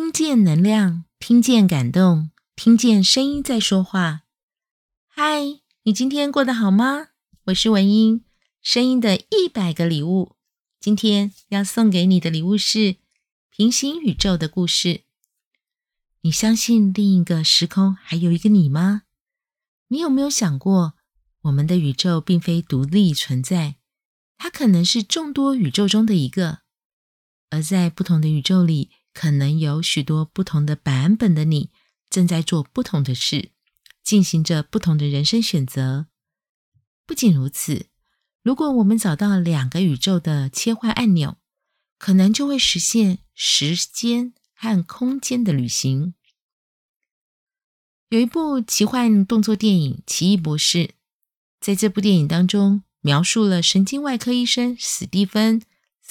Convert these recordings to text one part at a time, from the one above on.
听见能量，听见感动，听见声音在说话。嗨，你今天过得好吗？我是文英，声音的一百个礼物。今天要送给你的礼物是平行宇宙的故事。你相信另一个时空还有一个你吗？你有没有想过，我们的宇宙并非独立存在，它可能是众多宇宙中的一个，而在不同的宇宙里。可能有许多不同的版本的你，正在做不同的事，进行着不同的人生选择。不仅如此，如果我们找到两个宇宙的切换按钮，可能就会实现时间和空间的旅行。有一部奇幻动作电影《奇异博士》，在这部电影当中，描述了神经外科医生史蒂芬。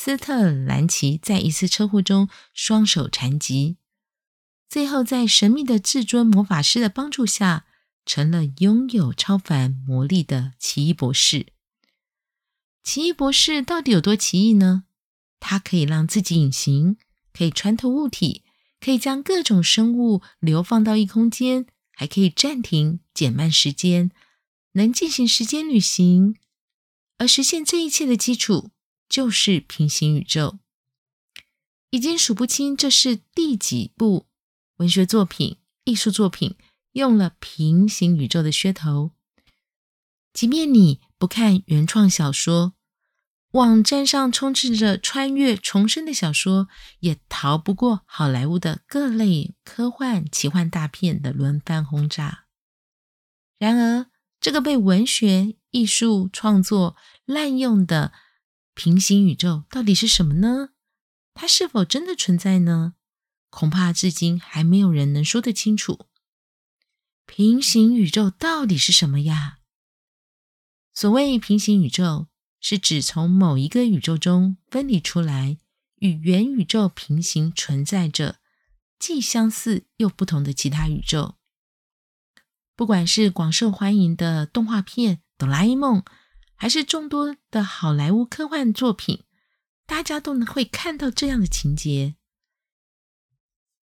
斯特兰奇在一次车祸中双手残疾，最后在神秘的至尊魔法师的帮助下，成了拥有超凡魔力的奇异博士。奇异博士到底有多奇异呢？他可以让自己隐形，可以穿透物体，可以将各种生物流放到异空间，还可以暂停、减慢时间，能进行时间旅行。而实现这一切的基础，就是平行宇宙，已经数不清这是第几部文学作品、艺术作品用了平行宇宙的噱头。即便你不看原创小说，网站上充斥着穿越重生的小说，也逃不过好莱坞的各类科幻、奇幻大片的轮番轰炸。然而，这个被文学艺术创作滥用的。平行宇宙到底是什么呢？它是否真的存在呢？恐怕至今还没有人能说得清楚。平行宇宙到底是什么呀？所谓平行宇宙，是指从某一个宇宙中分离出来，与原宇宙平行存在着，既相似又不同的其他宇宙。不管是广受欢迎的动画片《哆啦 A 梦》。还是众多的好莱坞科幻作品，大家都能会看到这样的情节：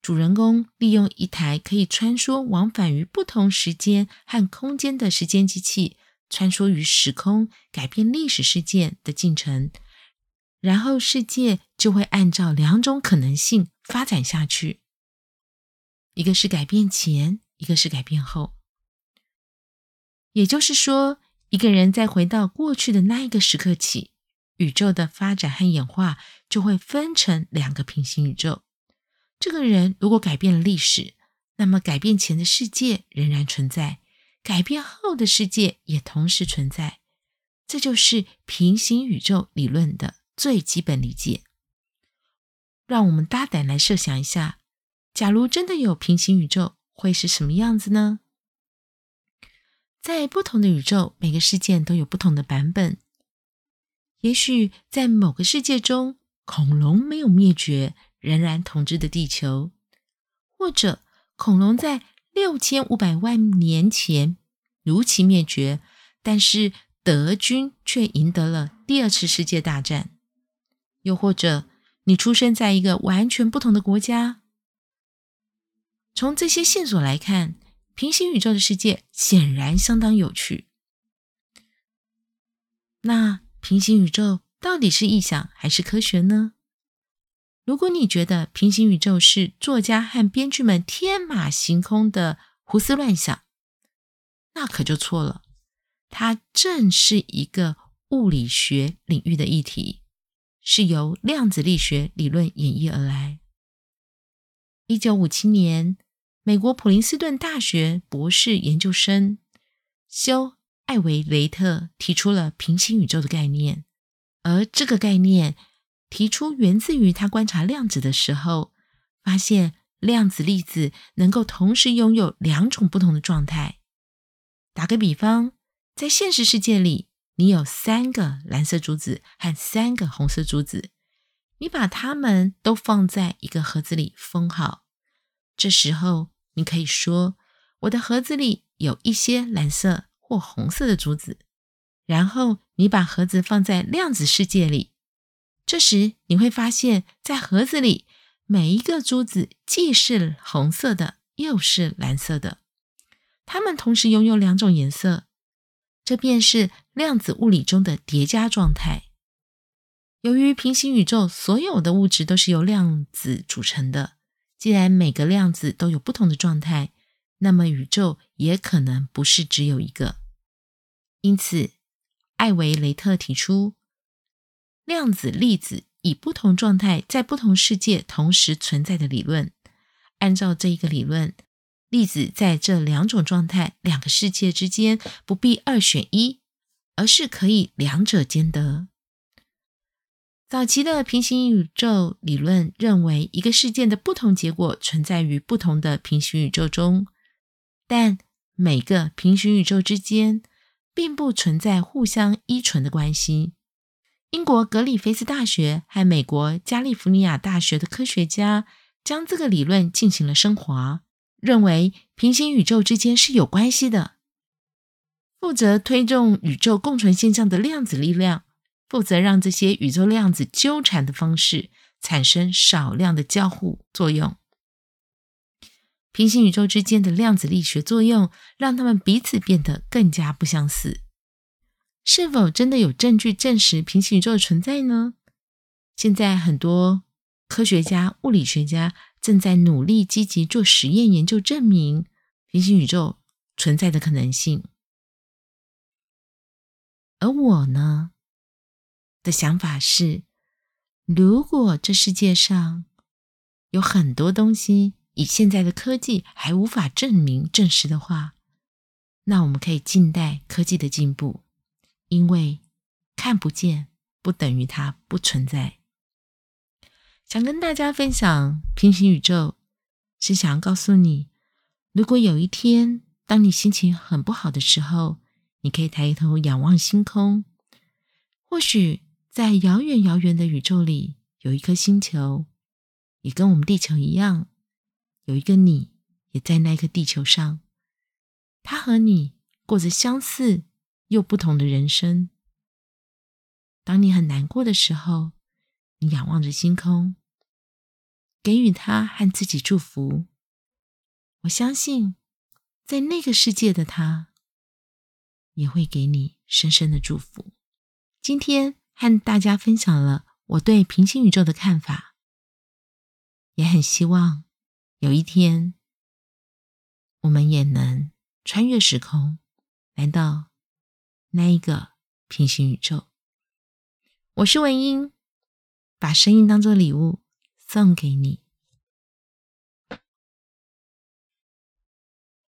主人公利用一台可以穿梭往返于不同时间和空间的时间机器，穿梭于时空，改变历史事件的进程，然后世界就会按照两种可能性发展下去，一个是改变前，一个是改变后。也就是说，一个人再回到过去的那一个时刻起，宇宙的发展和演化就会分成两个平行宇宙。这个人如果改变了历史，那么改变前的世界仍然存在，改变后的世界也同时存在。这就是平行宇宙理论的最基本理解。让我们大胆来设想一下，假如真的有平行宇宙，会是什么样子呢？在不同的宇宙，每个事件都有不同的版本。也许在某个世界中，恐龙没有灭绝，仍然统治着地球；或者恐龙在六千五百万年前如期灭绝，但是德军却赢得了第二次世界大战；又或者你出生在一个完全不同的国家。从这些线索来看，平行宇宙的世界显然相当有趣。那平行宇宙到底是臆想还是科学呢？如果你觉得平行宇宙是作家和编剧们天马行空的胡思乱想，那可就错了。它正是一个物理学领域的议题，是由量子力学理论演绎而来。一九五七年。美国普林斯顿大学博士研究生修·艾维雷特提出了平行宇宙的概念，而这个概念提出源自于他观察量子的时候，发现量子粒子能够同时拥有两种不同的状态。打个比方，在现实世界里，你有三个蓝色珠子和三个红色珠子，你把它们都放在一个盒子里封好，这时候。你可以说，我的盒子里有一些蓝色或红色的珠子，然后你把盒子放在量子世界里，这时你会发现在盒子里每一个珠子既是红色的，又是蓝色的，它们同时拥有两种颜色，这便是量子物理中的叠加状态。由于平行宇宙所有的物质都是由量子组成的，既然每个量子都有不同的状态，那么宇宙也可能不是只有一个。因此，艾维雷特提出，量子粒子以不同状态在不同世界同时存在的理论。按照这一个理论，粒子在这两种状态、两个世界之间不必二选一，而是可以两者兼得。早期的平行宇宙理论认为，一个事件的不同结果存在于不同的平行宇宙中，但每个平行宇宙之间并不存在互相依存的关系。英国格里菲斯大学和美国加利福尼亚大学的科学家将这个理论进行了升华，认为平行宇宙之间是有关系的。负责推动宇宙共存现象的量子力量，负责让这些宇宙量子纠缠的方式产生少量的交互作用。平行宇宙之间的量子力学作用，让它们彼此变得更加不相似。是否真的有证据证实平行宇宙的存在呢？现在很多科学家、物理学家正在努力积极做实验研究，证明平行宇宙存在的可能性。而我呢的想法是，如果这世界上有很多东西以现在的科技还无法证明证实的话，那我们可以静待科技的进步。因为看不见不等于它不存在。想跟大家分享平行宇宙，是想要告诉你，如果有一天当你心情很不好的时候，你可以抬头仰望星空，或许在遥远遥远的宇宙里有一颗星球，也跟我们地球一样，有一个你也在那颗地球上，他和你过着相似。又不同的人生。当你很难过的时候，你仰望着星空，给予他和自己祝福。我相信，在那个世界的他，也会给你深深的祝福。今天和大家分享了我对平行宇宙的看法，也很希望有一天，我们也能穿越时空，来到。那一个平行宇宙，我是文英，把声音当做礼物送给你。